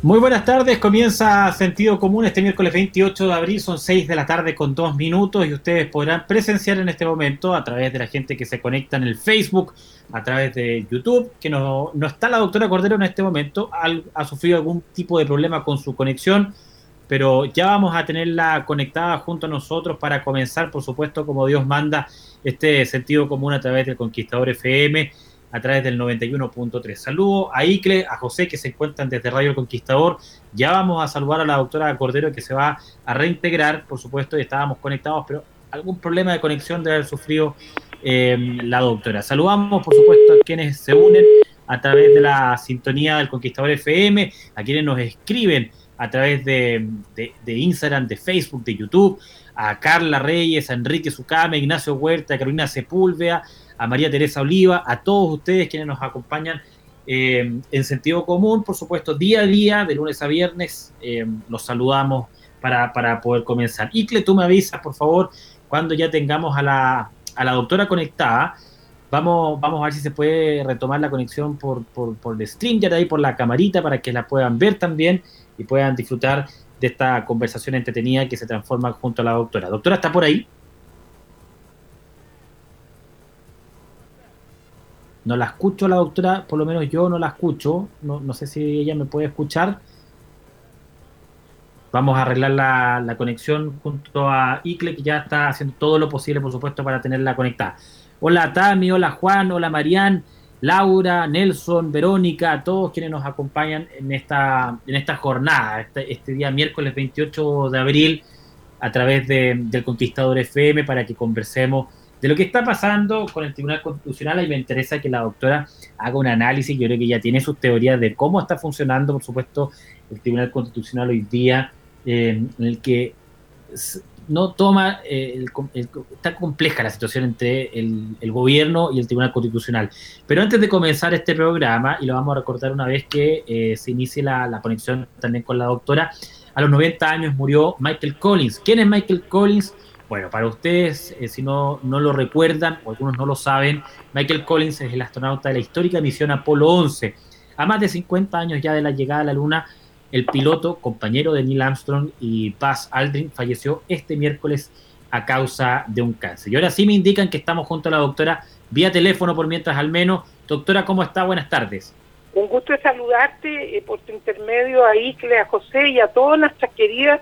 Muy buenas tardes, comienza Sentido Común este miércoles 28 de abril, son 6 de la tarde con 2 minutos y ustedes podrán presenciar en este momento a través de la gente que se conecta en el Facebook, a través de YouTube, que no, no está la doctora Cordero en este momento, ha, sufrido algún tipo de problema con su conexión, pero ya vamos a tenerla conectada junto a nosotros para comenzar, por supuesto, como Dios manda, este Sentido Común a través del Conquistador FM a través del 91.3. Saludo a Icle, a José que se encuentran desde Radio Conquistador. Ya vamos a saludar a la doctora Cordero que se va a reintegrar, por supuesto, y estábamos conectados, pero algún problema de conexión debe haber sufrido em, la doctora. Saludamos, por supuesto, a quienes se unen a través de la sintonía del Conquistador FM, a quienes nos escriben a través de, de Instagram, de Facebook, de YouTube, a Carla Reyes, a Enrique Sucame, Ignacio Huerta, Carolina Sepúlveda, a María Teresa Oliva, a todos ustedes quienes nos acompañan eh, en sentido común, por supuesto, día a día, de lunes a viernes, eh, los saludamos para, poder comenzar. Icle, tú me avisas, por favor, cuando ya tengamos a la, a la doctora conectada. Vamos, vamos a ver si se puede retomar la conexión por, por, por el stream, ya de ahí por la camarita, para que la puedan ver también y puedan disfrutar de esta conversación entretenida que se transforma junto a la doctora. Doctora, ¿está por ahí? No la escucho la doctora, por lo menos yo no la escucho. No, sé si ella me puede escuchar. Vamos a arreglar la, conexión junto a Icle, que ya está haciendo todo lo posible, por supuesto, para tenerla conectada. Hola Tami, hola Juan, hola Marián, Laura, Nelson, Verónica, a todos quienes nos acompañan en esta, en esta jornada, este, este día miércoles 28 de abril, a través de, del Conquistador FM, para que conversemos de lo que está pasando con el Tribunal Constitucional y me interesa que la doctora haga un análisis, yo creo que ya tiene sus teorías de cómo está funcionando, por supuesto, el Tribunal Constitucional hoy día, eh, en el que no toma, eh, está compleja la situación entre el, gobierno y el Tribunal Constitucional. Pero antes de comenzar este programa, y lo vamos a recordar una vez que eh, se inicie la, la conexión también con la doctora, a los 90 años murió Michael Collins. ¿Quién es Michael Collins? Bueno, para ustedes, eh, si no, no lo recuerdan o algunos no lo saben, Michael Collins es el astronauta de la histórica misión Apolo 11. A más de 50 años ya de la llegada a la Luna, el piloto, compañero de Neil Armstrong y Buzz Aldrin, falleció este miércoles a causa de un cáncer. Y ahora sí me indican que estamos junto a la doctora vía teléfono por mientras al menos. Doctora, ¿cómo está? Buenas tardes. Un gusto saludarte eh, por tu intermedio a Icle, a José y a todas nuestras queridas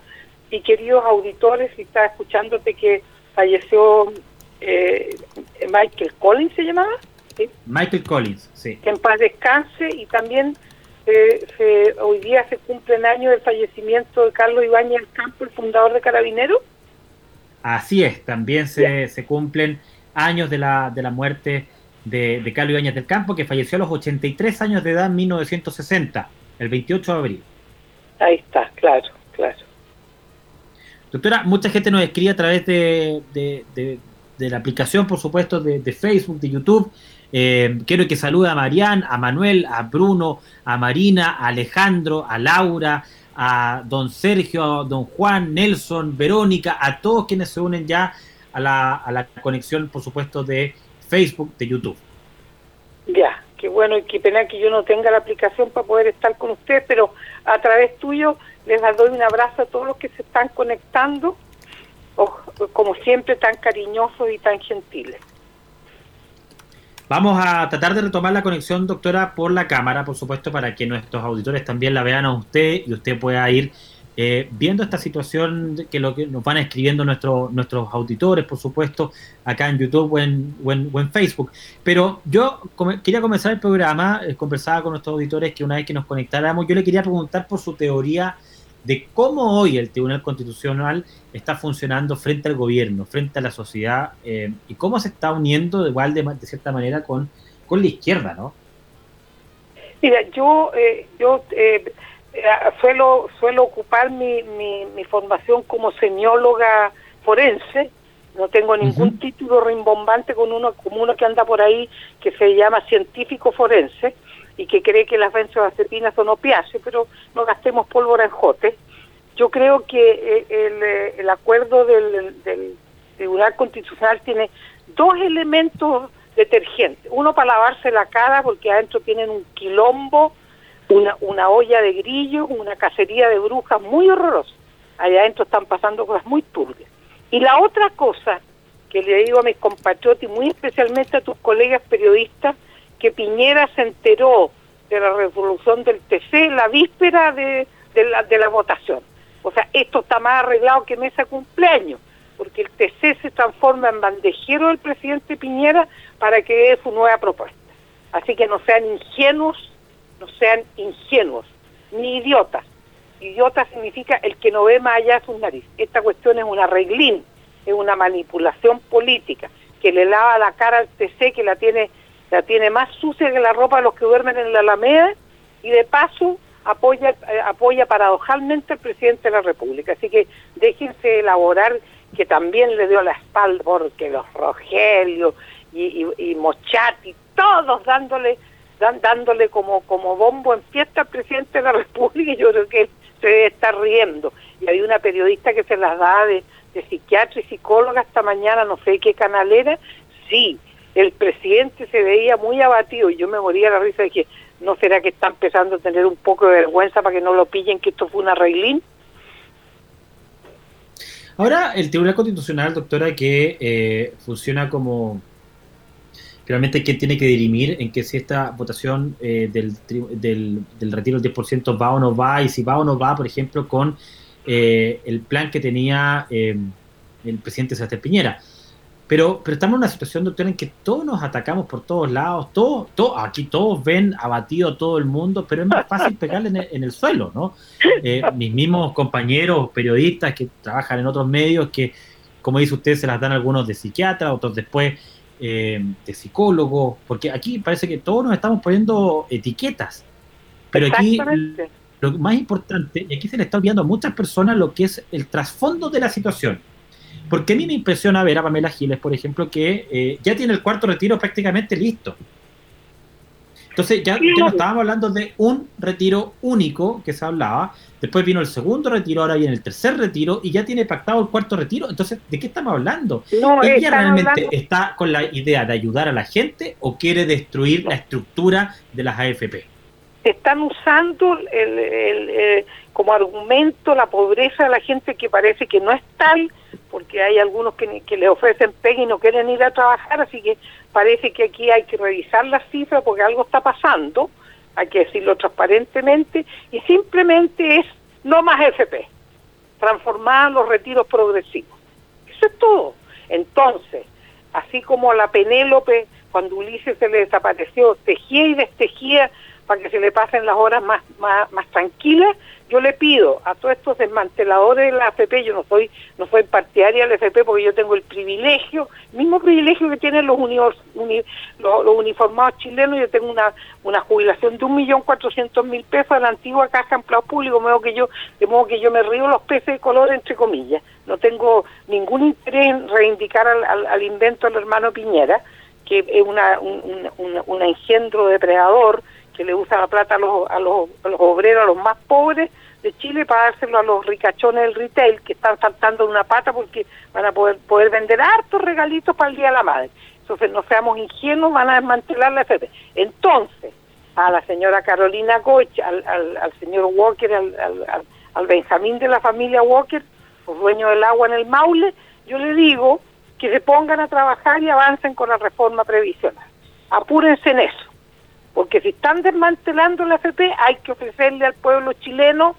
y queridos auditores, y estaba escuchándote que falleció eh, Michael Collins, ¿se llamaba? Michael Collins, sí. Que en paz descanse y también eh, hoy día se cumple el año del fallecimiento de Carlos Ibáñez del Campo, el fundador de Carabineros. Así es, también se, se cumplen años de la, de la muerte de, de Carlos Ibáñez del Campo, que falleció a los 83 años de edad en 1960, el 28 de abril. Ahí está, claro, claro. Doctora, mucha gente nos escribe a través de, la aplicación, por supuesto, de, Facebook, de YouTube. Eh, quiero que salude a Marian, a Manuel, a Bruno, a Marina, a Alejandro, a Laura, a don Sergio, a don Juan, Nelson, Verónica, a todos quienes se unen ya a la, a la conexión, por supuesto, de Facebook, de YouTube. Ya, que bueno y qué pena que yo no tenga la aplicación para poder estar con ustedes, pero a través tuyo les doy un abrazo a todos los que se están conectando, como siempre tan cariñosos y tan gentiles. Vamos a tratar de retomar la conexión, doctora, por la cámara, por supuesto, para que nuestros auditores también la vean a usted y usted pueda ir eh, viendo esta situación que lo que nos van escribiendo nuestros nuestros auditores, por supuesto, acá en YouTube o en, Facebook. Pero yo quería comenzar el programa, eh, conversaba con nuestros auditores que una vez que nos conectáramos, yo le quería preguntar por su teoría de cómo hoy el Tribunal Constitucional está funcionando frente al gobierno, frente a la sociedad, eh, y cómo se está uniendo igual de, de cierta manera con, con la izquierda, ¿no? Mira, yo, yo eh, suelo suelo ocupar mi, mi, formación como semióloga forense. No tengo ningún título rimbombante con uno como uno que anda por ahí que se llama científico forense y que cree que las benzodiazepinas son opiáceos pero no gastemos pólvora en jote yo creo que eh, el, eh, el acuerdo del, del Tribunal Constitucional tiene dos elementos detergentes uno para lavarse la cara porque adentro tienen un quilombo una, una olla de grillos, una cacería de brujas muy horrorosa. Allá adentro están pasando cosas muy turbias. Y la otra cosa que le digo a mis compatriotas y muy especialmente a tus colegas periodistas, que Piñera se enteró de la resolución del TC la víspera de, de, la, de la votación. O sea, esto está más arreglado que mesa cumpleaños, porque el TC se transforma en bandejero del presidente Piñera para que dé su nueva propuesta. Así que no sean ingenuos no sean ingenuos, ni idiotas. Idiota significa el que no ve más allá de sus narices. Esta cuestión es un arreglín, es una manipulación política que le lava la cara al TC, que la tiene, la tiene más sucia que la ropa de los que duermen en la Alameda, y de paso apoya, eh, apoya paradojalmente al presidente de la República. Así que déjense elaborar que también le dio la espalda porque los Rogelio y, Mochati, todos dándole dándole como, como bombo en fiesta al presidente de la República y yo creo que él se debe estar riendo. Y había una periodista que se las daba de, de psiquiatra y psicóloga esta mañana, no sé qué canal era, sí, el presidente se veía muy abatido y yo me moría la risa de que no será que está empezando a tener un poco de vergüenza para que no lo pillen que esto fue un arreglín. Ahora, el Tribunal Constitucional, doctora, que eh, funciona como finalmente quién tiene que dirimir en que si esta votación eh, del, del, del, retiro del 10% va o no va, y si va o no va, por ejemplo, con eh, el plan que tenía eh, el presidente Sebastián Piñera. Pero, pero estamos en una situación, doctora, en que todos nos atacamos por todos lados, todo, todo, aquí todos ven abatido todo el mundo, pero es más fácil pegarle en el, en el suelo, ¿no? mis mismos compañeros periodistas que trabajan en otros medios, que, como dice usted, se las dan algunos de psiquiatra, otros después eh, de psicólogo, porque aquí parece que todos nos estamos poniendo etiquetas, pero aquí lo más importante, y aquí se le está olvidando a muchas personas lo que es el trasfondo de la situación. Porque a mí me impresiona ver a Pamela Giles, por ejemplo, que eh, ya tiene el cuarto retiro prácticamente listo. Entonces ya, no estábamos hablando de un retiro único que se hablaba, después vino el segundo retiro, ahora viene el tercer retiro y ya tiene pactado el cuarto retiro. Entonces, ¿de qué estamos hablando? ¿Ella realmente está con la idea de ayudar a la gente o quiere destruir la estructura de las AFP? Están usando el, como argumento la pobreza de la gente que parece que no es tal, porque hay algunos que, que le ofrecen PEG y no quieren ir a trabajar, así que parece que aquí hay que revisar las cifras porque algo está pasando, hay que decirlo transparentemente, y simplemente es no más FP, transformar los retiros progresivos. Eso es todo. Entonces, así como la Penélope, cuando Ulises se le desapareció, tejía y destejía para que se le pasen las horas más, más, tranquilas, yo le pido a todos estos desmanteladores de la AFP, yo no soy no soy partidaria de la AFP porque yo tengo el privilegio, mismo privilegio que tienen los, los, uniformados chilenos, yo tengo una, una jubilación de un millón cuatrocientos mil pesos a la antigua Caja de Empleados Públicos, modo que yo, de modo que yo me río los peces de color entre comillas, no tengo ningún interés en reivindicar al, al, invento del hermano Piñera, que es una, un, un, un engendro depredador, que le usa la plata a los, a los, obreros, a los más pobres de Chile para dárselo a los ricachones del retail que están saltando una pata porque van a poder, poder vender hartos regalitos para el Día de la Madre. Entonces, no seamos ingenuos, van a desmantelar la FP. Entonces, a la señora Carolina Goch, al, al, señor Walker, al, al, Benjamín de la familia Walker, los dueños del agua en el Maule, yo le digo que se pongan a trabajar y avancen con la reforma previsional. Apúrense en eso, porque si están desmantelando la FP, hay que ofrecerle al pueblo chileno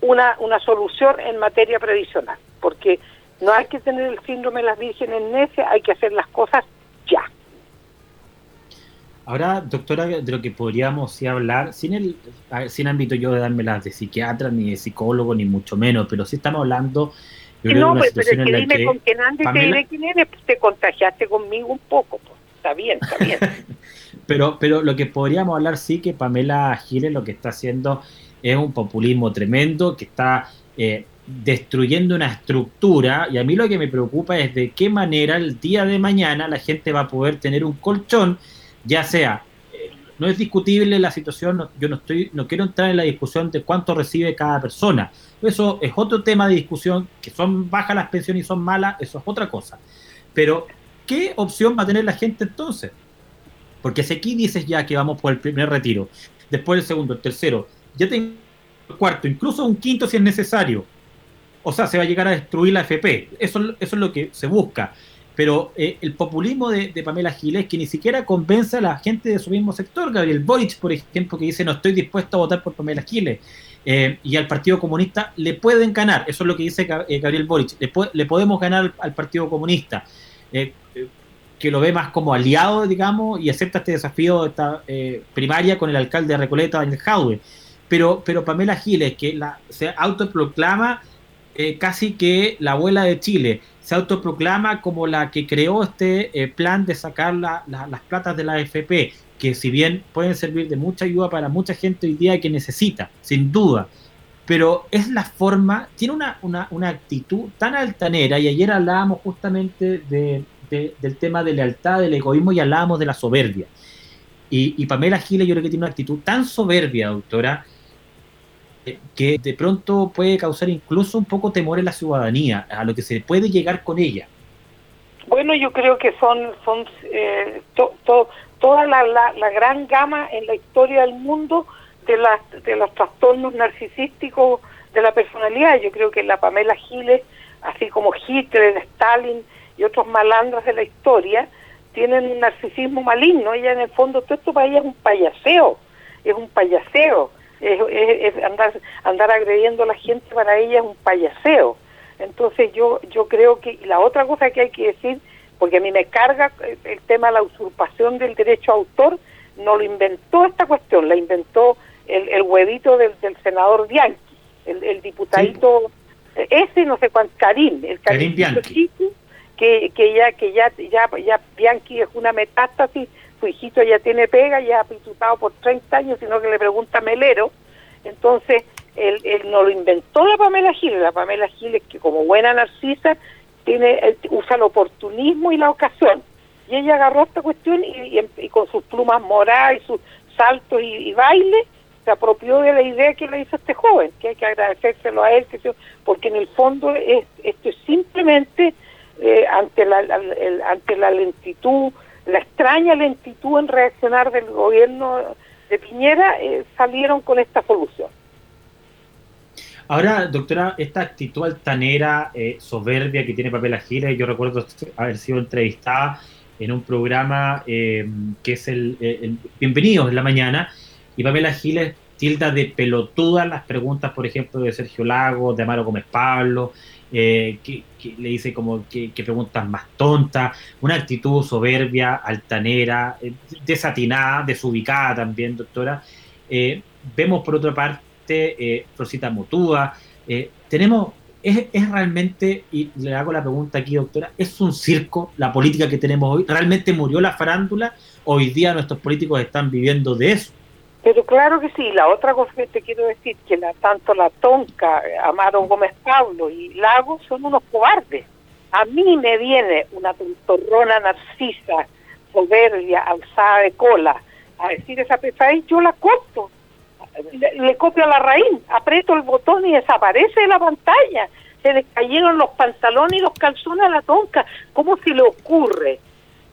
una, una solución en materia previsional, porque no hay que tener el síndrome de las vírgenes necias, hay que hacer las cosas ya. Ahora, doctora, de lo que podríamos hablar, sin el sin ámbito yo de darme las de psiquiatra, ni de psicólogo, ni mucho menos, pero sí estamos hablando no, pues, pero es que dime con quién andes te diré quién eres, pues te contagiaste conmigo un poco, pues. está bien, está bien. pero, pero lo que podríamos hablar sí que Pamela Giles lo que está haciendo es un populismo tremendo, que está eh, destruyendo una estructura, y a mí lo que me preocupa es de qué manera el día de mañana la gente va a poder tener un colchón, ya sea eh, no es discutible la situación, yo no estoy, no quiero entrar en la discusión de cuánto recibe cada persona, eso es otro tema de discusión, que son bajas las pensiones y son malas, eso es otra cosa. Pero, ¿qué opción va a tener la gente entonces? Porque si aquí dices ya que vamos por el primer retiro, después el segundo, el tercero, ya tengo el cuarto, incluso un quinto si es necesario. O sea, se va a llegar a destruir la FP. Eso, eso es lo que se busca. Pero eh, el populismo de, Pamela Giles, que ni siquiera convence a la gente de su mismo sector, Gabriel Boric, por ejemplo, que dice no estoy dispuesto a votar por Pamela Giles, eh, y al Partido Comunista le pueden ganar, eso es lo que dice eh, Gabriel Boric, le, podemos ganar al Partido Comunista, eh, que lo ve más como aliado, digamos, y acepta este desafío de esta primaria con el alcalde de Recoleta, Daniel Jaue. Pero, pero Pamela Giles, que la, se autoproclama casi que la abuela de Chile, se autoproclama como la que creó este plan de sacar las platas de la AFP, que si bien pueden servir de mucha ayuda para mucha gente hoy día que necesita, sin duda, pero es la forma, tiene una, una, actitud tan altanera, y ayer hablábamos justamente de, del tema de lealtad, del egoísmo, y hablábamos de la soberbia. Y, Pamela Giles yo creo que tiene una actitud tan soberbia, doctora, eh, que de pronto puede causar incluso un poco temor en la ciudadanía, a lo que se puede llegar con ella. Bueno, yo creo que son, son eh, toda la, la, gran gama en la historia del mundo de, las, de los trastornos narcisísticos de la personalidad. Yo creo que la Pamela Giles, así como Hitler, Stalin y otros malandros de la historia, tienen un narcisismo maligno. Ella en el fondo, todo esto para ella es un payaseo, es un payaseo. Es, andar, andar agrediendo a la gente para ella es un payaseo. Entonces yo, yo creo que la otra cosa que hay que decir porque a mí me carga el tema de la usurpación del derecho a autor, no lo inventó esta cuestión, la inventó el, el huevito del, senador Bianchi, el, el diputadito, ese no sé cuánto, Karim, el Karim, Bianchi. Que, que ya, que ya, ya, ya Bianchi es una metástasis, su hijito ya tiene pega, ya ha diputado por 30 años, sino que le pregunta Melero, entonces él, él no lo inventó la Pamela Giles, la Pamela Giles que como buena narcisa tiene usa el oportunismo y la ocasión. Y ella agarró esta cuestión y, con sus plumas moradas y sus saltos y, baile se apropió de la idea que le hizo este joven, que hay que agradecérselo a él, porque en el fondo es, esto es simplemente eh, ante, la, ante la lentitud, la extraña lentitud en reaccionar del gobierno de Piñera, eh, salieron con esta solución. Ahora, doctora, esta actitud altanera, eh, soberbia que tiene Pamela Giles, yo recuerdo haber sido entrevistada en un programa eh, que es el, el, Bienvenidos en la mañana, y Pamela Giles tilda de pelotudas las preguntas, por ejemplo, de Sergio Lago, de Amaro Gómez Pablo, eh, que, le dice como que, preguntas más tontas, una actitud soberbia, altanera, desatinada, desubicada también, doctora. vemos por otra parte eh, Rosita Motúa. Eh, tenemos, es, realmente, y le hago la pregunta aquí, doctora, ¿es un circo la política que tenemos hoy? ¿Realmente murió la farándula? Hoy día nuestros políticos están viviendo de eso. Pero claro que sí, la otra cosa que te quiero decir, que la, tanto la Tonca, Amaro Gómez Pablo y Lago son unos cobardes. A mí me viene una tontorrona narcisa, soberbia, alzada de cola, a decir esa pesadilla, yo la corto le, copio la raíz, aprieto el botón y desaparece de la pantalla. Se le cayeron los pantalones y los calzones a la tonca. ¿Cómo se le ocurre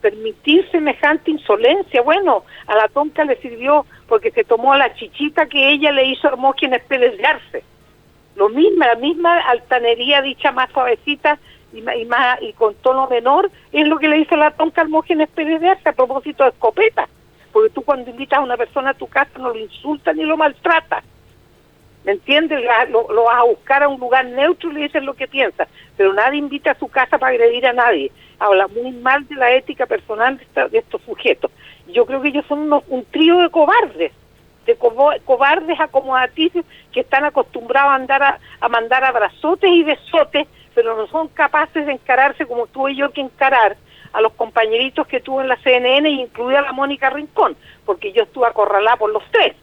permitir semejante insolencia. Bueno, a la tonta le sirvió porque se tomó la chichita que ella le hizo a Hermógenes Pérez Lo mismo, la misma altanería dicha más suavecita y, más, y con tono menor es lo que le hizo la tonta a Hermógenes Pérez a propósito de escopeta. Porque tú cuando invitas a una persona a tu casa no lo insultas ni lo maltratas. ¿Me entiendes? Lo, vas a buscar a un lugar neutro y le dices lo que piensas. Pero nadie invita a su casa para agredir a nadie. Habla muy mal de la ética personal de, estos sujetos. Yo creo que ellos son un trío de cobardes, de cobardes acomodaticios que están acostumbrados a, andar a, mandar abrazotes y besotes, pero no son capaces de encararse como tuve yo que encarar a los compañeritos que tuve en la CNN, incluida la Mónica Rincón, porque yo estuve acorralada por los tres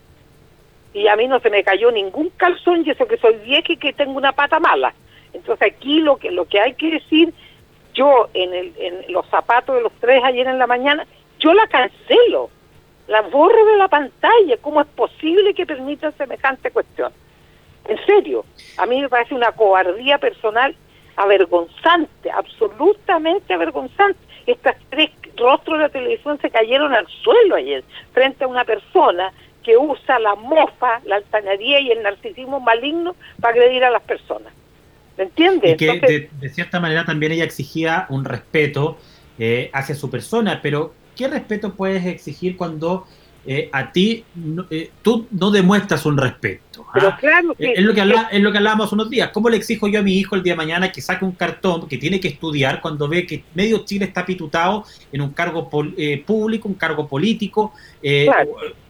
y a mí no se me cayó ningún calzón y eso que soy vieja y que tengo una pata mala. Entonces aquí lo que lo que hay que decir, yo en, el, en los zapatos de los tres ayer en la mañana, yo la cancelo, la borro de la pantalla. ¿Cómo es posible que permitan semejante cuestión? En serio, a mí me parece una cobardía personal avergonzante, absolutamente avergonzante. Estas tres rostros de la televisión se cayeron al suelo ayer frente a una persona que usa la mofa, la altanería y el narcisismo maligno para agredir a las personas. ¿Me entiendes? Y que de, cierta manera también ella exigía un respeto eh, hacia su persona, pero ¿qué respeto puedes exigir cuando eh, a ti eh, tú no demuestras un respeto. ¿ah? es, lo que es lo que hablábamos unos días. ¿Cómo le exijo yo a mi hijo el día de mañana que saque un cartón que tiene que estudiar cuando ve que medio Chile está pitutado en un cargo eh, público, un cargo político,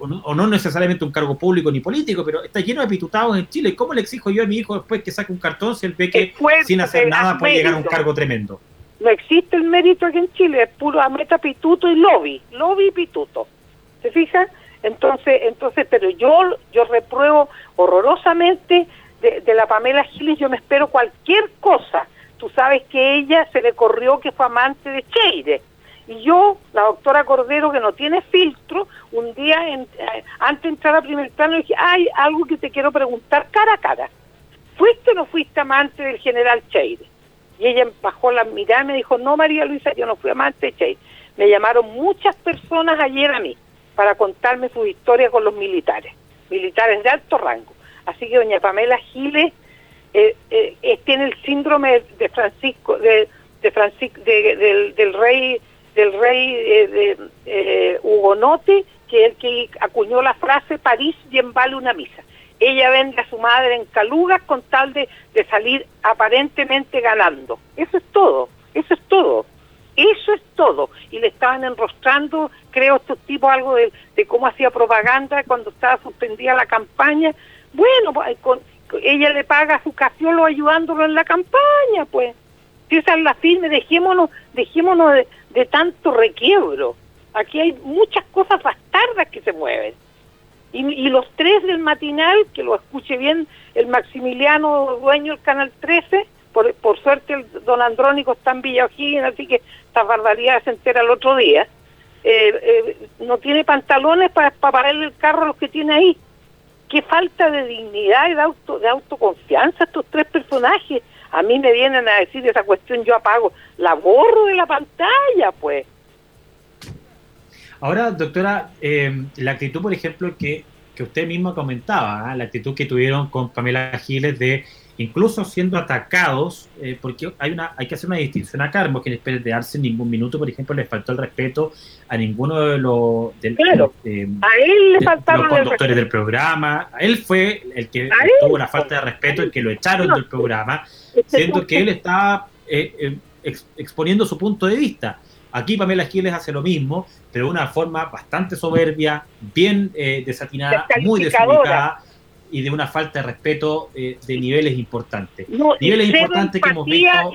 o, no, necesariamente un cargo público ni político, pero está lleno de pitutados en Chile? ¿Cómo le exijo yo a mi hijo después que saque un cartón si él ve que sin hacer nada puede llegar a un cargo tremendo? No existe el mérito aquí en Chile, es puro meta pituto y lobby, lobby y pituto. ¿Se fijan? Entonces, entonces, pero yo, yo repruebo horrorosamente de, la Pamela Giles, yo me espero cualquier cosa. Tú sabes que ella se le corrió que fue amante de Cheire. Y yo, la doctora Cordero, que no tiene filtro, un día, en, eh, antes de entrar a primer plano, dije, hay algo que te quiero preguntar cara a cara. ¿Fuiste o no fuiste amante del general Cheire? Y ella bajó la mirada y me dijo, no, María Luisa, yo no fui amante de Cheire. Me llamaron muchas personas ayer a mí para contarme su historia con los militares, militares de alto rango. Así que doña Pamela Giles eh, eh, tiene el síndrome de Francisco, de, de Francisco, del, rey, del rey eh, de Hugonote, que es el que acuñó la frase París bien una misa. Ella vende a su madre en calugas con tal de, de salir aparentemente ganando. Eso es todo, eso es todo. Eso es todo. Y le estaban enrostrando, creo, estos tipos algo de, cómo hacía propaganda cuando estaba suspendida la campaña. Bueno, pues, ella le paga su casiolo ayudándolo en la campaña, pues. Si esa es la firme, dejémonos, dejémonos de, de tanto requiebro. Aquí hay muchas cosas bastardas que se mueven. Y, los tres del matinal, que lo escuche bien el Maximiliano, dueño del Canal 13, por, suerte el don Andrónico está en Villa así que esta barbaridad se entera el otro día. Eh, eh, no tiene pantalones para, para pararle el carro a los que tiene ahí. Qué falta de dignidad y de, auto, de autoconfianza estos tres personajes. A mí me vienen a decir esa cuestión, yo apago, la borro de la pantalla, pues. Ahora, doctora, eh, la actitud, por ejemplo, que, que usted misma comentaba, ¿ah? la actitud que tuvieron con Pamela Giles de incluso siendo atacados, eh, porque hay una hay que hacer una distinción acá, no que de darse ningún minuto, por ejemplo, le faltó el respeto a ninguno de los, a él le faltaron los conductores del programa, a él fue el que tuvo la falta de respeto, el que lo echaron del programa, siendo que él estaba eh, eh, exponiendo su punto de vista. Aquí Pamela Giles hace lo mismo, pero de una forma bastante soberbia, bien desatinada, muy desubicada y de una falta de respeto eh, de niveles importantes. niveles importantes que hemos visto.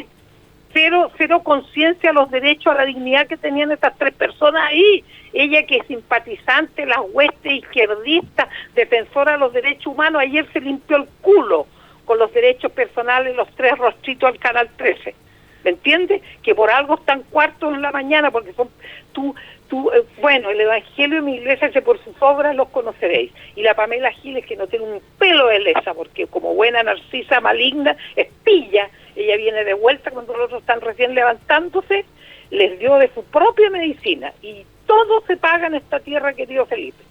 Cero, cero conciencia a los derechos, a la dignidad que tenían estas tres personas ahí. Ella que es simpatizante, las huestes izquierdistas, defensora de los derechos humanos, ayer se limpió el culo con los derechos personales, los tres rostritos al Canal 13. ¿Me entiendes? Que por algo están cuartos en la mañana, porque son tú eh, bueno, el Evangelio de mi iglesia que por sus obras los conoceréis. Y la Pamela Giles, que no tiene un pelo de lesa, porque como buena narcisa maligna, es pilla. Ella viene de vuelta cuando los otros están recién levantándose. les dio de su propia medicina y todo se paga en esta tierra, querido Felipe.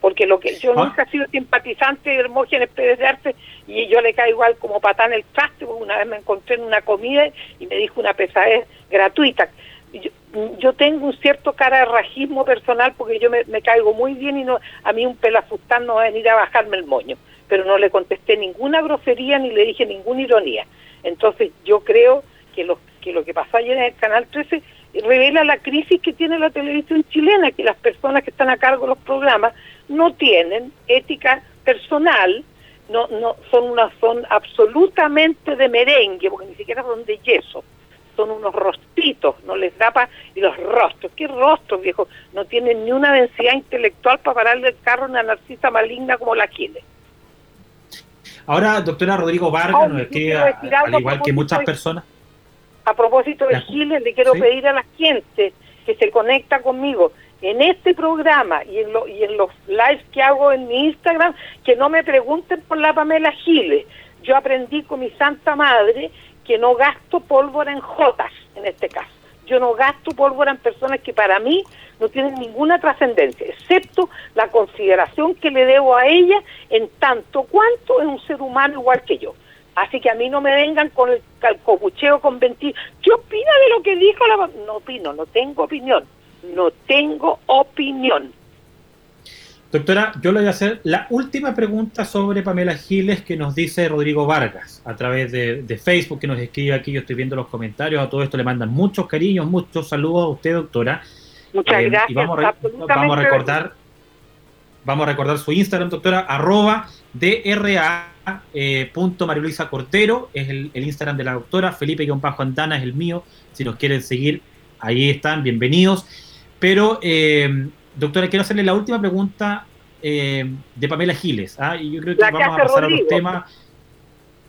Porque lo que yo ah. nunca he sido simpatizante de Hermógenes Pérez de Arce y yo le caigo igual como patán el traste, porque una vez me encontré en una comida y me dijo una pesadez gratuita. Yo, tengo un cierto cara de rajismo personal porque yo me, caigo muy bien y no a mí un pelafustán no va a venir a bajarme el moño, pero no le contesté ninguna grosería ni le dije ninguna ironía. Entonces yo creo que lo que, lo que pasó ayer en el Canal 13 revela la crisis que tiene la televisión chilena, que las personas que están a cargo de los programas no tienen ética personal, no, no son una son absolutamente de merengue, porque ni siquiera son de yeso, son unos rostitos, no les da para y los rostros, qué rostros viejo, no tienen ni una densidad intelectual para pararle el carro a una narcisa maligna como la Giles. Ahora, doctora Rodrigo Vargas, nos al igual que muchas personas a propósito de Giles, le quiero pedir a la gente que se conecta conmigo en este programa y en, lo, y en los lives que hago en mi Instagram, que no me pregunten por la Pamela Giles. Yo aprendí con mi santa madre que no gasto pólvora en jotas, en este caso. Yo no gasto pólvora en personas que para mí no tienen ninguna trascendencia, excepto la consideración que le debo a ella en tanto cuanto es un ser humano igual que yo. Así que a mí no me vengan con el, copucheo con ventir. ¿Qué opina de lo que dijo la... No opino, no tengo opinión. No tengo opinión. Doctora, yo le voy a hacer la última pregunta sobre Pamela Giles que nos dice Rodrigo Vargas a través de, Facebook, que nos escribe aquí. Yo estoy viendo los comentarios. A todo esto le mandan muchos cariños, muchos saludos a usted, doctora. Muchas eh, gracias. Y vamos, vamos a recordar Vamos a recordar su Instagram, doctora, arroba DRA eh, punto Cortero, es el, Instagram de la doctora, Felipe-Andana es el mío, si nos quieren seguir, ahí están, bienvenidos. Pero, eh, doctora, quiero hacerle la última pregunta eh, de Pamela Giles, ¿ah? y yo creo que vamos a pasar a los temas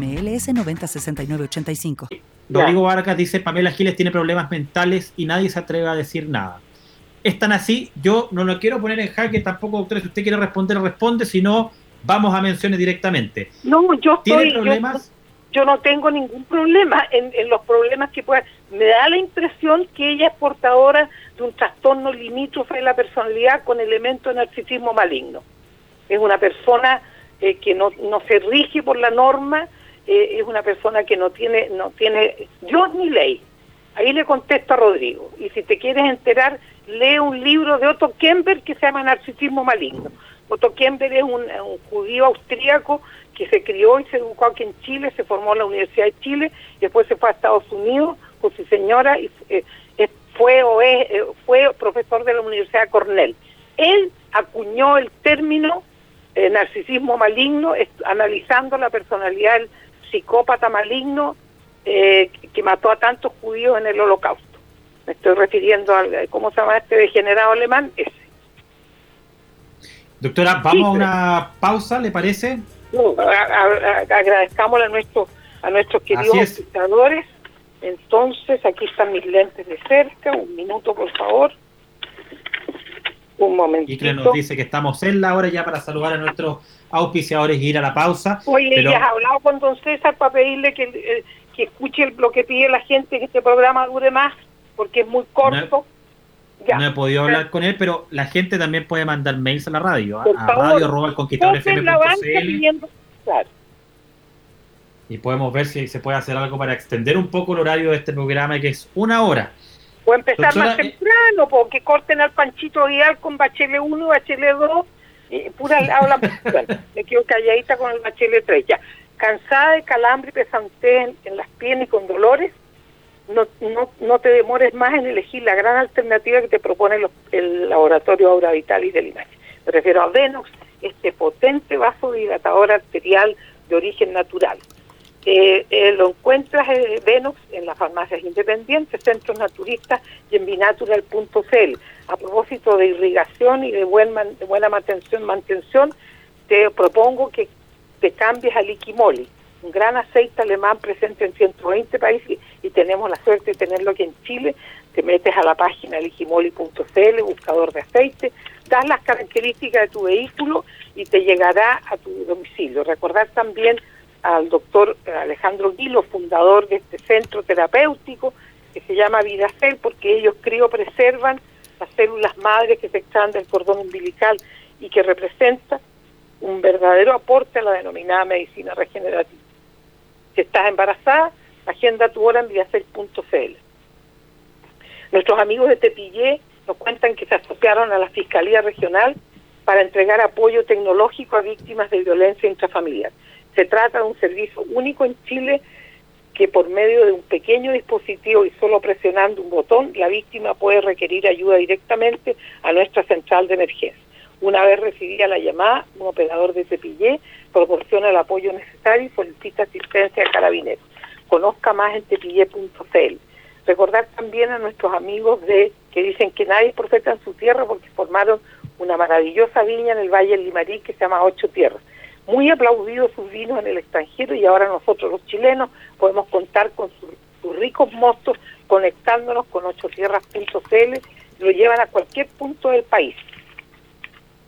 MLS 906985. Rodrigo Vargas dice, Pamela Giles tiene problemas mentales y nadie se atreve a decir nada. Es tan así, yo no lo quiero poner en jaque tampoco, doctor, si usted quiere responder, responde, si no, vamos a menciones directamente. No, yo ¿Tiene problemas? Yo, no tengo ningún problema en, en los problemas que pueda. Me da la impresión que ella es portadora de un trastorno limítrofe de la personalidad con elementos de narcisismo maligno. Es una persona eh, que no, no se rige por la norma, eh, es una persona que no tiene, no tiene Dios ni ley. Ahí le contesto a Rodrigo. Y si te quieres enterar, lee un libro de Otto Kemper que se llama Narcisismo Maligno. Otto Kemper es un, judío austríaco que se crió y se educó aquí en Chile, se formó en la Universidad de Chile, después se fue a Estados Unidos con su señora y eh, fue o es, eh, fue profesor de la Universidad de Cornell. Él acuñó el término narcisismo maligno, analizando la personalidad del psicópata maligno eh, que mató a tantos judíos en el holocausto. Me estoy refiriendo al, ¿cómo se llama este degenerado alemán? Ese. Doctora, vamos a una pausa, ¿le parece? No, agradezcamos a, nuestros a nuestros queridos espectadores. Entonces, aquí están mis lentes de cerca. Un minuto, por favor. Un momentito. Y que nos dice que estamos en la hora ya para saludar a nuestros auspiciadores y ir a la pausa. Oye, pero... has hablado con don César para pedirle que, eh, que escuche lo que pide la gente, que este programa dure más, porque es muy corto. No, he podido hablar con él, pero la gente también puede mandar mails a la radio, ¿ah? a radio.conquistadorfm.cl y podemos ver si se puede hacer algo para extender un poco el horario de este programa, que es una hora. O empezar más temprano, porque corten al Panchito Vidal con Bachelet 1 y Bachelet 2 pura habla me quedo calladita con el bachelet 3 ya cansada de calambre y pesantez en, las piernas y con dolores no, no, no te demores más en elegir la gran alternativa que te propone el laboratorio Aura Vital y del INACH. Me refiero a Venox, este potente vasodilatador arterial de origen natural. Eh, eh, lo encuentras en Venox en las farmacias independientes, centros naturistas y en binatural.cl. A propósito de irrigación y de, buen de buena mantención, mantención, te propongo que te cambies a Liquimoli, un gran aceite alemán presente en 120 países y tenemos la suerte de tenerlo aquí en Chile. Te metes a la página liquimoli.cl, buscador de aceite, das las características de tu vehículo y te llegará a tu domicilio. Recordar también al doctor Alejandro Guilo, fundador de este centro terapéutico que se llama Vidacel, porque ellos criopreservan las células madres que se extraen del cordón umbilical y que representa un verdadero aporte a la denominada medicina regenerativa. Si estás embarazada, agenda tu hora en vidacel.cl. Nuestros amigos de Tepillé nos cuentan que se asociaron a la Fiscalía Regional para entregar apoyo tecnológico a víctimas de violencia intrafamiliar. Se trata de un servicio único en Chile que por medio de un pequeño dispositivo y solo presionando un botón, la víctima puede requerir ayuda directamente a nuestra central de emergencia. Una vez recibida la llamada, un operador de Tepillé proporciona el apoyo necesario y solicita asistencia a carabineros. Conozca más en tepillé.cl. Recordar también a nuestros amigos de que dicen que nadie profeta en su tierra porque formaron una maravillosa viña en el Valle del Limarí que se llama Ocho Tierras muy aplaudidos sus vinos en el extranjero y ahora nosotros los chilenos podemos contar con sus ricos mostos conectándonos con ochotierras.cl, lo llevan a cualquier punto del país.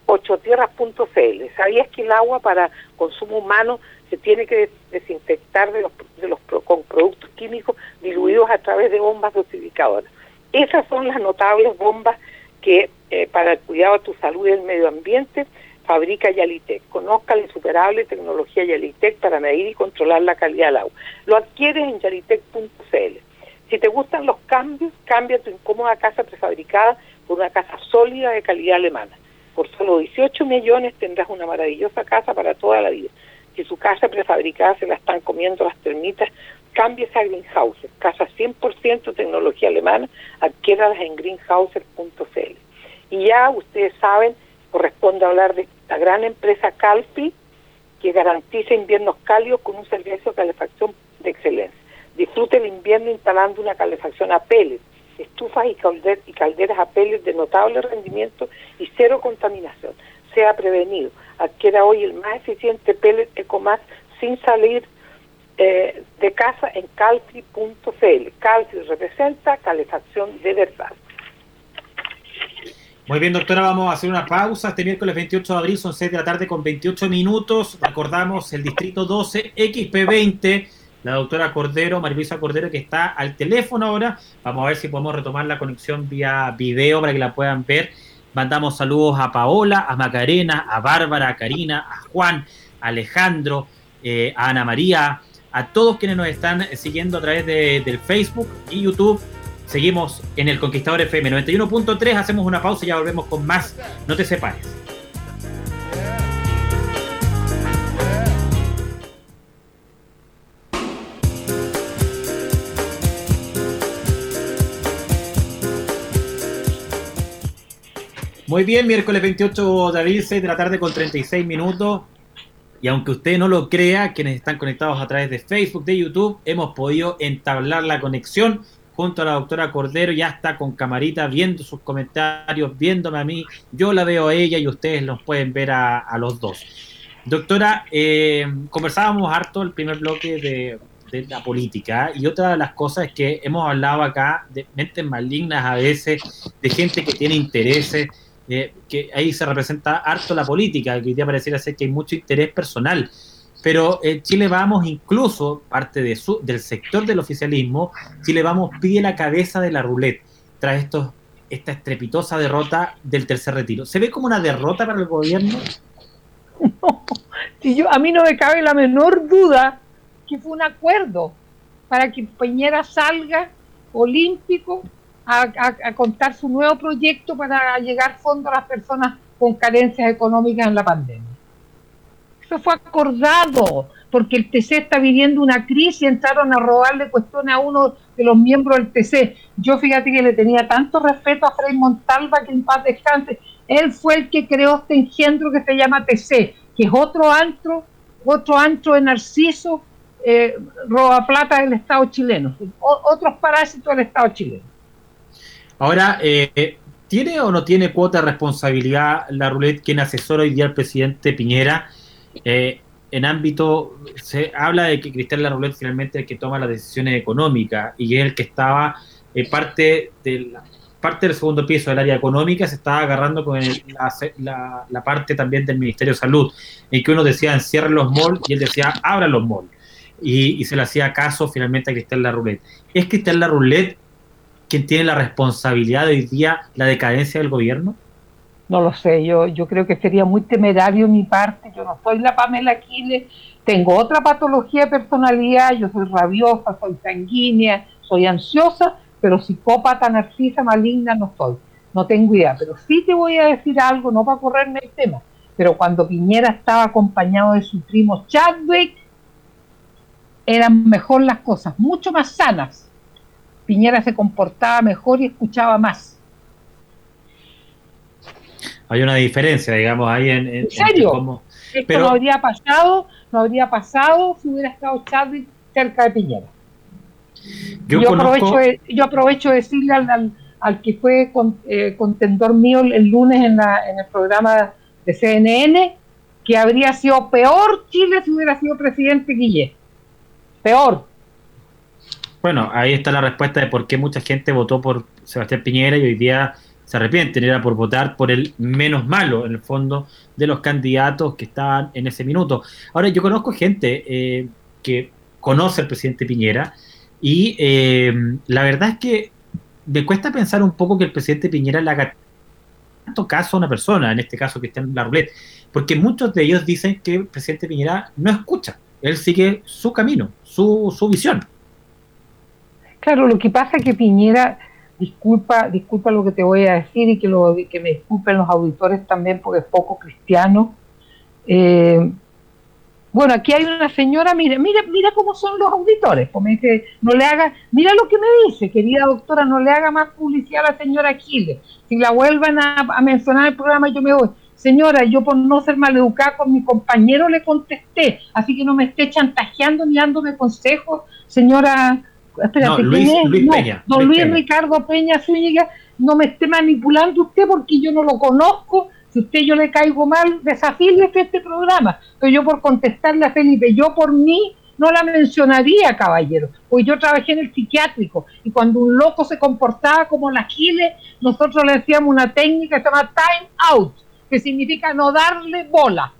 Ochotierras.cl. ¿Sabías que el agua para consumo humano se tiene que desinfectar de los, de los con productos químicos diluidos a través de bombas dosificadoras? Esas son las notables bombas que eh, para el cuidado de tu salud y del medio ambiente fabrica Yalitec. Conozca la insuperable tecnología Yalitec para medir y controlar la calidad del agua. Lo adquieres en yalitec.cl. Si te gustan los cambios, cambia tu incómoda casa prefabricada por una casa sólida de calidad alemana. Por solo 18 millones tendrás una maravillosa casa para toda la vida. Si su casa prefabricada se la están comiendo las termitas, cámbiese a Greenhouser. Casa 100% tecnología alemana, adquiéralas en greenhouser.cl. Y ya ustedes saben corresponde hablar de la gran empresa Calfi, que garantiza inviernos cálidos con un servicio de calefacción de excelencia. Disfrute el invierno instalando una calefacción a pellets, estufas y, y calderas a pellets de notable rendimiento y cero contaminación. Sea prevenido. Adquiera hoy el más eficiente pellet Ecomas sin salir eh, de casa en calfi.cl. Calfi representa calefacción de verdad. Muy bien, doctora, vamos a hacer una pausa. Este miércoles 28 de abril son 6 de la tarde con 28 minutos. Recordamos el distrito 12, XP20. La doctora Cordero, Mariluisa Cordero, que está al teléfono ahora. Vamos a ver si podemos retomar la conexión vía video para que la puedan ver. Mandamos saludos a Paola, a Macarena, a Bárbara, a Karina, a Juan, a Alejandro, eh, a Ana María, a todos quienes nos están siguiendo a través de, del Facebook y YouTube Seguimos en el Conquistador FM 91.3, hacemos una pausa y ya volvemos con más. No te separes. Muy bien, miércoles 28 de abril, 6 de la tarde con 36 minutos. Y aunque usted no lo crea, quienes están conectados a través de Facebook, de YouTube, hemos podido entablar la conexión junto a la doctora Cordero, ya está con camarita viendo sus comentarios, viéndome a mí, yo la veo a ella y ustedes los pueden ver a, los dos. Doctora, eh, conversábamos harto el primer bloque de, la política y otra de las cosas es que hemos hablado acá de mentes malignas a veces, de gente que tiene intereses, eh, que ahí se representa harto la política, que hoy día pareciera ser que hay mucho interés personal. Pero en Chile Vamos, incluso parte de su, del sector del oficialismo, Chile Vamos pide la cabeza de la roulette tras estos, esta estrepitosa derrota del tercer retiro. ¿Se ve como una derrota para el gobierno? No, si yo, a mí no me cabe la menor duda que fue un acuerdo para que Peñera salga olímpico a, a, contar su nuevo proyecto para llegar fondo a las personas con carencias económicas en la pandemia fue acordado, porque el TC está viviendo una crisis, entraron a robarle cuestiones a uno de los miembros del TC. Yo fíjate que le tenía tanto respeto a Frei Montalva que en paz descanse. Él fue el que creó este engendro que se llama TC, que es otro antro, otro antro de Narciso, eh, roba plata del Estado chileno, otros parásitos del Estado chileno. Ahora, eh, ¿tiene o no tiene cuota de responsabilidad la Roulette quien asesora hoy día al presidente Piñera? Eh, en ámbito, se habla de que Cristian Roulette finalmente es el que toma las decisiones económicas y es el que estaba eh, parte del parte del segundo piso del área económica se estaba agarrando con la, parte también del Ministerio de Salud, en que uno decía encierren los malls y él decía abran los malls. Y, se le hacía caso finalmente a Cristian Roulette. ¿Es Cristian Roulette quien tiene la responsabilidad de hoy día la decadencia del gobierno? No lo sé, yo, yo creo que sería muy temerario mi parte, yo no soy la Pamela Aquiles, tengo otra patología de personalidad, yo soy rabiosa, soy sanguínea, soy ansiosa, pero psicópata, narcisa, maligna no soy, no tengo idea, pero sí te voy a decir algo, no para correrme el tema, pero cuando Piñera estaba acompañado de su primo Chadwick, eran mejor las cosas, mucho más sanas, Piñera se comportaba mejor y escuchaba más. Hay una diferencia, digamos, ahí en... ¿En, serio? Esto no habría pasado, no habría pasado si hubiera estado Chadwick cerca de Piñera. Yo, aprovecho, de, yo aprovecho decirle al, que fue eh, contendor mío el lunes en, la, en el programa de CNN que habría sido peor Chile si hubiera sido presidente Guille. Peor. Bueno, ahí está la respuesta de por qué mucha gente votó por Sebastián Piñera y hoy día se arrepienten. Era por votar por el menos malo, en el fondo, de los candidatos que estaban en ese minuto. Ahora, yo conozco gente eh, que conoce al presidente Piñera y eh, la verdad es que me cuesta pensar un poco que el presidente Piñera le haga tanto caso a una persona, en este caso que está en la ruleta, porque muchos de ellos dicen que el presidente Piñera no escucha, él sigue su camino, su, su visión. Claro, lo que pasa es que Piñera, disculpa, disculpa lo que te voy a decir y que, lo, que me disculpen los auditores también porque es poco cristiano. Eh, bueno, aquí hay una señora, mire, mira, mira cómo son los auditores. Pues no le haga, mira lo que me dice, querida doctora, no le haga más publicidad a la señora Aquiles. Si la vuelvan a, a mencionar el programa, yo me voy. Señora, yo por no ser maleducada con mi compañero le contesté, así que no me esté chantajeando ni dándome consejos, señora espérate, Luis, Peña. Don Luis, Ricardo Peña Zúñiga, no me esté manipulando usted porque yo no lo conozco. Si usted yo le caigo mal, desafíe este programa. Pero yo por contestarle a Felipe, yo por mí no la mencionaría, caballero, pues yo trabajé en el psiquiátrico y cuando un loco se comportaba como la Gile, nosotros le decíamos una técnica que se llama time out, que significa no darle bola.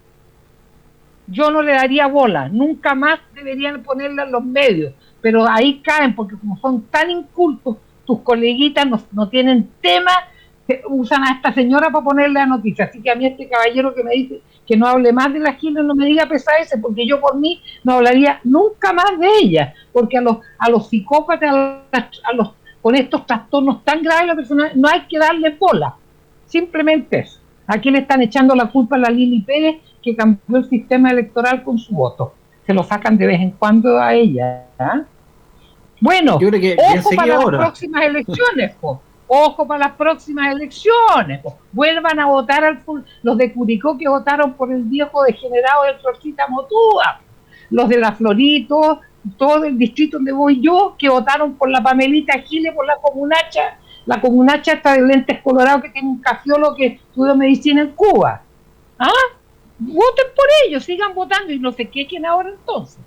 Yo no le daría bola, nunca más deberían ponerla en los medios pero ahí caen porque como son tan incultos, tus coleguitas no, tienen tema, usan a esta señora para ponerle la noticia. Así que a mí este caballero que me dice que no hable más de la Giles, no me diga ese, porque yo por mí no hablaría nunca más de ella, porque a los, a los psicópatas, a los, con estos trastornos tan graves la persona, no hay que darle bola, simplemente eso. Aquí le están echando la culpa a la Lili Pérez que cambió el sistema electoral con su voto. Se lo sacan de vez en cuando a ella. ¿ah? Bueno, ojo para las próximas elecciones, ojo para las próximas elecciones, vuelvan a votar al los de Curicó que votaron por el viejo degenerado del Florcita Motúa, los de la Florito, todo el distrito donde voy yo, que votaron por la Pamelita Gile, por la comunacha, la comunacha está de lentes colorados que tiene un cafiolo que estudió medicina en Cuba. ¿Ah? Voten por ellos, sigan votando y no qué quién ahora entonces.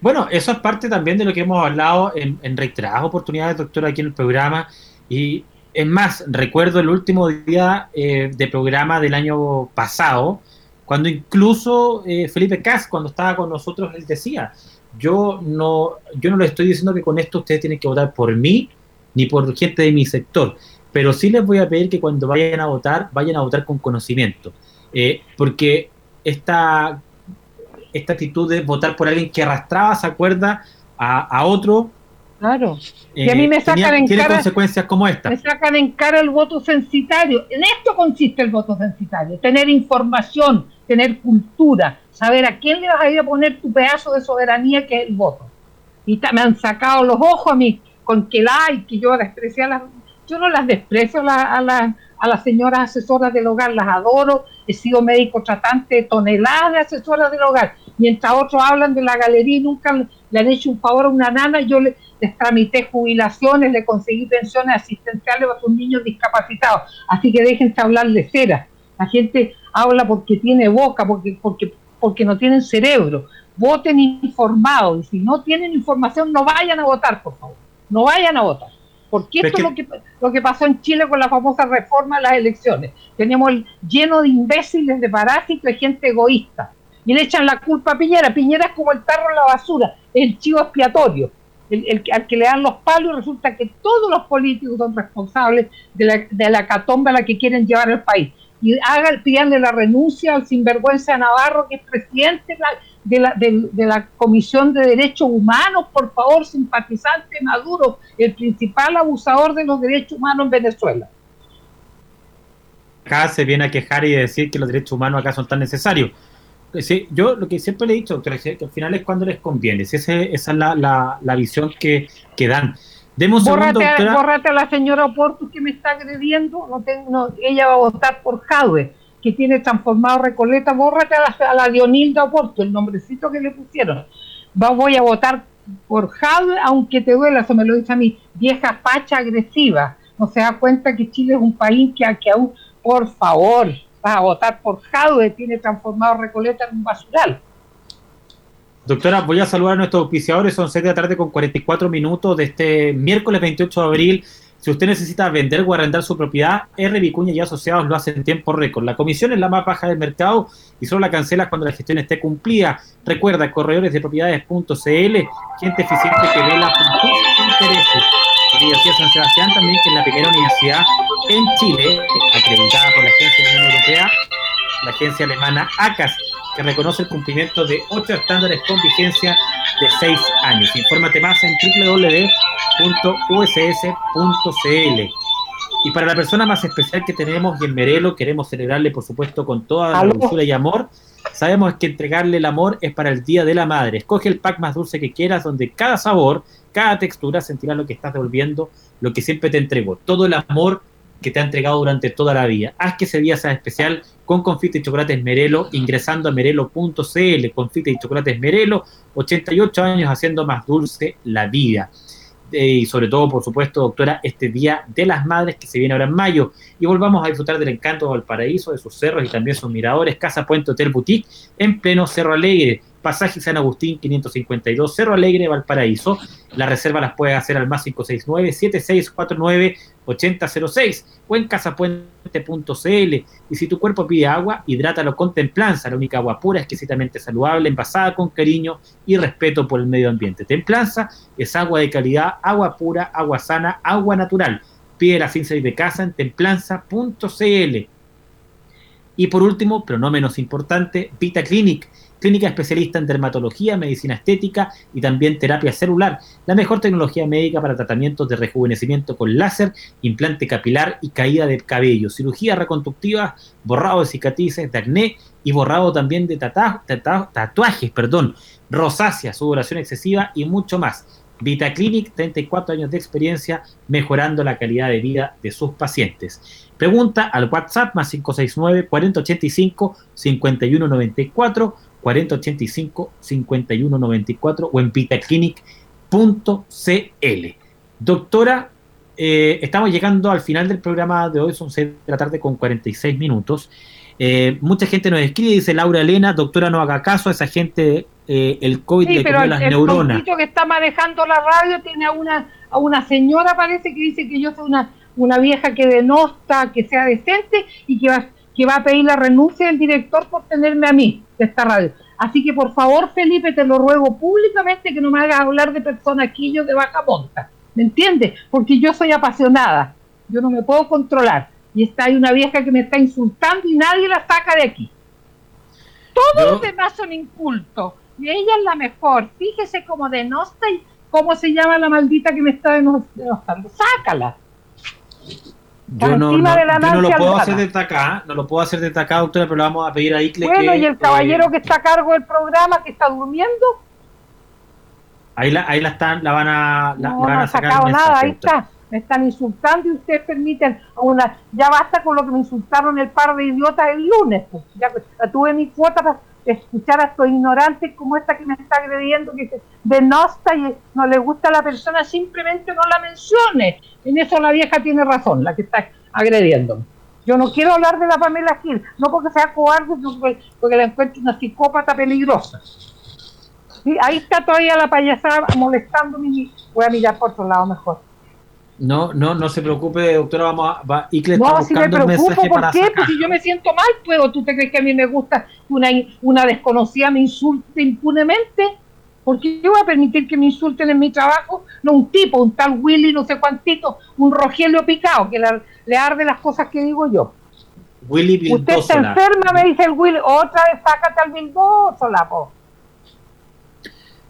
Bueno, eso es parte también de lo que hemos hablado en, reiteradas oportunidades, doctor, aquí en el programa. Y es más, recuerdo el último día eh, de programa del año pasado, cuando incluso eh, Felipe Cas, cuando estaba con nosotros, él decía, yo no, yo no le estoy diciendo que con esto ustedes tienen que votar por mí, ni por gente de mi sector, pero sí les voy a pedir que cuando vayan a votar, vayan a votar con conocimiento. Eh, porque esta esta actitud de votar por alguien que arrastraba esa cuerda a, otro. Claro. y a mí me eh, sacan en cara. consecuencias como esta. Me sacan en cara el voto censitario. En esto consiste el voto censitario: tener información, tener cultura, saber a quién le vas a ir a poner tu pedazo de soberanía que es el voto. Y me han sacado los ojos a mí con que la hay, que yo desprecio a las. Yo no las desprecio a, a, a las señoras asesoras del hogar, las adoro, he sido médico tratante de toneladas de asesoras del hogar, mientras otros hablan de la galería y nunca le han hecho un favor a una nana, yo le, les tramité jubilaciones, le conseguí pensiones asistenciales para sus niños discapacitados. Así que déjense hablar de cera. La gente habla porque tiene boca, porque, porque, porque no tienen cerebro. Voten informados y si no tienen información no vayan a votar, por favor. No vayan a votar. Porque esto es, lo, que, lo que pasó en Chile con la famosa reforma de las elecciones. Tenemos lleno de imbéciles, de parásitos, de gente egoísta. Y le echan la culpa a Piñera. Piñera es como el tarro en la basura, el chivo expiatorio el, al que le dan los palos y resulta que todos los políticos son responsables de la, de la catomba a la que quieren llevar el país. Y hagan, pídanle la renuncia al sinvergüenza Navarro, que es presidente de la, de, la Comisión de Derechos Humanos, por favor, simpatizante Maduro, el principal abusador de los derechos humanos en Venezuela. Acá se viene a quejar y decir que los derechos humanos acá son tan necesarios Sí, yo lo que siempre le he dicho, doctora, que al final es cuando les conviene. Si esa es la, la, la visión que, que dan. Demos bórrate, segundo, bórrate a la señora Oporto que me está agrediendo. No tengo, ella va a votar por Jadwe, que tiene transformado Recoleta. Bórrate a la, a la Dionilda Oporto, el nombrecito que le pusieron. Va, voy a votar por Jadwe, aunque te duela, eso me lo dice a mí, vieja facha agresiva. No se da cuenta que Chile es un país que, que aún, por favor, vas a votar por Jadwe, tiene transformado Recoleta en un basural. Doctora, voy a saludar a nuestros auspiciadores, son 6 de la tarde con 44 minutos de este miércoles 28 de abril. Si usted necesita vender o arrendar su propiedad, R. Vicuña y Asociados lo hacen en tiempo récord. La comisión es la más baja del mercado y solo la cancelas cuando la gestión esté cumplida. Recuerda, corredores de propiedades.cl, gente eficiente que vela por tus intereses. Universidad San Sebastián también, que es la primera universidad en Chile, acreditada por la Agencia de la Unión Europea, la agencia alemana ACAS, que reconoce el cumplimiento de ocho estándares con vigencia de seis años. Infórmate más en www.uss.cl. Y para la persona más especial que tenemos y en Merelo, queremos celebrarle, por supuesto, con toda la dulzura y amor. Sabemos que entregarle el amor es para el Día de la Madre. Escoge el pack más dulce que quieras, donde cada sabor, cada textura sentirá lo que estás devolviendo, lo que siempre te entregó. Todo el amor que te ha entregado durante toda la vida. Haz que ese día sea especial con confite y chocolates Merelo, ingresando a merelo.cl. Confite y chocolates Merelo, 88 años haciendo más dulce la vida. Eh, y sobre todo, por supuesto, doctora, este Día de las Madres que se viene ahora en mayo. Y volvamos a disfrutar del encanto de Valparaíso, de sus cerros y también sus miradores. Casa Puente Hotel Boutique en pleno Cerro Alegre Pasaje San Agustín 552, Cerro Alegre, Valparaíso. La reserva las puede hacer al más 569-7649-8006 o en casapuente.cl. Y si tu cuerpo pide agua, hidrátalo con templanza, la única agua pura, exquisitamente saludable, envasada con cariño y respeto por el medio ambiente. Templanza es agua de calidad, agua pura, agua sana, agua natural. Pide la sin de casa en templanza.cl. Y por último, pero no menos importante, Vita Clinic clínica especialista en dermatología, medicina estética y también terapia celular, la mejor tecnología médica para tratamientos de rejuvenecimiento con láser, implante capilar y caída del cabello, cirugía reconstructiva, borrado de cicatrices, de acné y borrado también de tatuajes, perdón, rosácea, sudoración excesiva y mucho más. VitaClinic, 34 años de experiencia mejorando la calidad de vida de sus pacientes. Pregunta al WhatsApp más 569 4085 5194 4085 5194 o en vitaclinic.cl. Doctora, eh, estamos llegando al final del programa de hoy, son 6 de la tarde con 46 minutos. Eh, mucha gente nos escribe, dice Laura Elena, doctora, no haga caso a esa gente, eh, el COVID le comió las neuronas. El que está manejando la radio tiene a una, a una señora, parece que dice que yo soy una, una vieja que denosta, que sea decente y que va, que va a pedir la renuncia del director por tenerme a mí de esta radio. Así que por favor, Felipe, te lo ruego públicamente que no me hagas hablar de personaquillos de baja monta. ¿Me entiendes? Porque yo soy apasionada. Yo no me puedo controlar. Y está hay una vieja que me está insultando y nadie la saca de aquí. Todos los demás son incultos. Y ella es la mejor. Fíjese cómo denosta y cómo se llama la maldita que me está denostando. Sácala. Yo no, lo puedo hacer desde acá, no lo puedo hacer desde acá, doctora, pero vamos a pedir a Icle bueno, y el caballero eh, que está a cargo del programa, que está durmiendo. Ahí la, ahí la están, la van a, la, no, van a sacar sacado nada, ahí está. Me están insultando y ustedes permiten una. Ya basta con lo que me insultaron el par de idiotas el lunes. Pues. Ya tuve mi cuota escuchar a estos ignorantes como esta que me está agrediendo, que se denosta y no le gusta a la persona, simplemente no la mencione. En eso la vieja tiene razón, la que está agrediendo. Yo no quiero hablar de la Pamela Gil, no porque sea cobarde, sino porque la encuentro una psicópata peligrosa. Y ahí está todavía la payasada molestándome y voy a mirar por otro lado mejor. No, no, no se preocupe, doctora, vamos a, va, no, si me preocupo, ¿por qué? Porque si yo me siento mal, pues, ¿tú te crees que a mí me gusta que una, una desconocida me insulte impunemente? Porque yo voy a permitir que me insulten en mi trabajo, no un tipo, un tal Willy, no sé cuántito, un Rogelio picado, que le arde las cosas que digo yo. Willy Usted está enferma, me dice el Willy, otra vez sácate al Vildósola, po.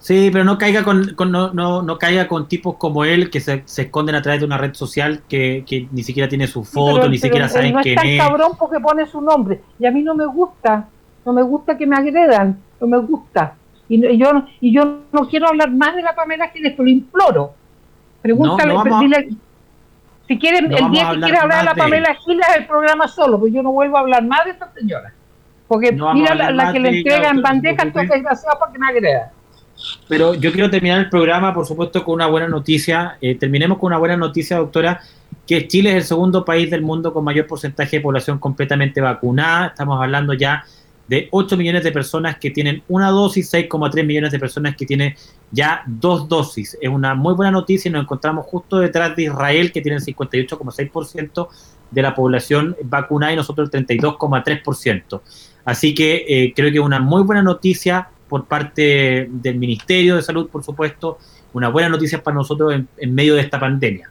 Sí, pero no caiga con, no, no, no, caiga con tipos como él que se, se, esconden a través de una red social que, que ni siquiera tiene su foto, ni siquiera saben quién es. No cabrón porque pone su nombre. Y a mí no me gusta, no me gusta que me agredan, no me gusta. Y, yo y yo no quiero hablar más de la Pamela Giles, te lo imploro. Pregúntale, dile, si quieren, el día que quiera hablar de la Pamela Giles, el programa solo, pues yo no vuelvo a hablar más de esta señora. Porque mira la, que le entrega en bandeja, entonces desgraciado porque me agreda. Pero yo quiero terminar el programa, por supuesto, con una buena noticia. Eh, terminemos con una buena noticia, doctora, que Chile es el segundo país del mundo con mayor porcentaje de población completamente vacunada. Estamos hablando ya de 8 millones de personas que tienen una dosis, 6,3 millones de personas que tienen ya dos dosis. Es una muy buena noticia y nos encontramos justo detrás de Israel, que tiene el 58,6% de la población vacunada y nosotros el 32,3%. Así que eh, creo que es una muy buena noticia por parte del Ministerio de Salud, por supuesto, una buena noticia para nosotros en, medio de esta pandemia.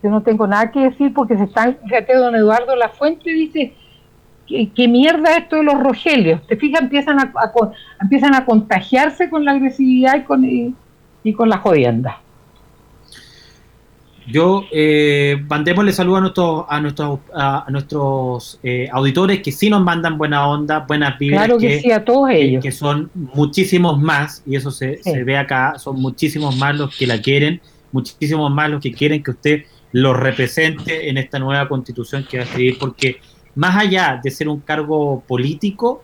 Yo no tengo nada que decir porque se están, fíjate, don Eduardo La Fuente dice que, mierda esto de los rogelios. Te fijas, empiezan a, empiezan a contagiarse con la agresividad y con, y con la jodienda. Yo, eh, mandémosle saludos a nuestros, a nuestros, a, nuestros eh, auditores que sí nos mandan buena onda, buenas vibras. Claro que, sí, a todos ellos. Que son muchísimos más, y eso se, ve acá, son muchísimos más los que la quieren, muchísimos más los que quieren que usted los represente en esta nueva constitución que va a escribir, porque más allá de ser un cargo político,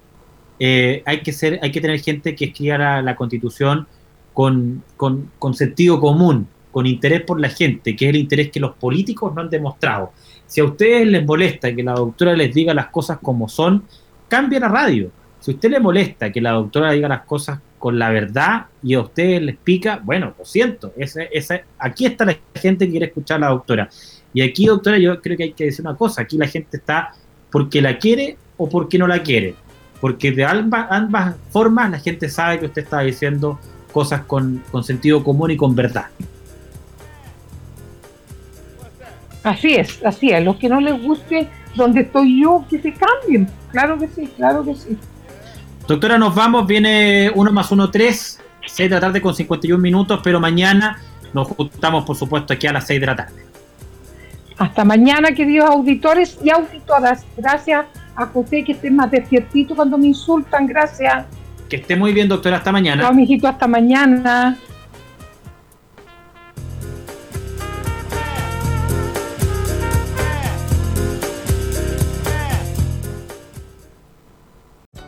eh, hay, que ser, hay que tener gente que escriba la, la constitución con, con, con sentido común con interés por la gente, que es el interés que los políticos no han demostrado. Si a ustedes les molesta que la doctora les diga las cosas como son, cambien la radio. Si a usted le molesta que la doctora diga las cosas con la verdad y a ustedes les pica, bueno, lo siento. Ese, aquí está la gente que quiere escuchar a la doctora. Y aquí, doctora, yo creo que hay que decir una cosa. Aquí la gente está porque la quiere o porque no la quiere. Porque de ambas, ambas formas la gente sabe que usted está diciendo cosas con sentido común y con verdad. Así es, así es. Los que no les guste donde estoy yo, que se cambien. Claro que sí, claro que sí. Doctora, nos vamos. Viene uno más uno, tres. 6 de la tarde con 51 minutos, pero mañana nos juntamos, por supuesto, aquí a las 6 de la tarde. Hasta mañana, queridos auditores y auditoras. Gracias a José, que esté más despiertito cuando me insultan. Gracias. Que esté muy bien, doctora. Hasta mañana. Chao, mijito. Hasta mañana.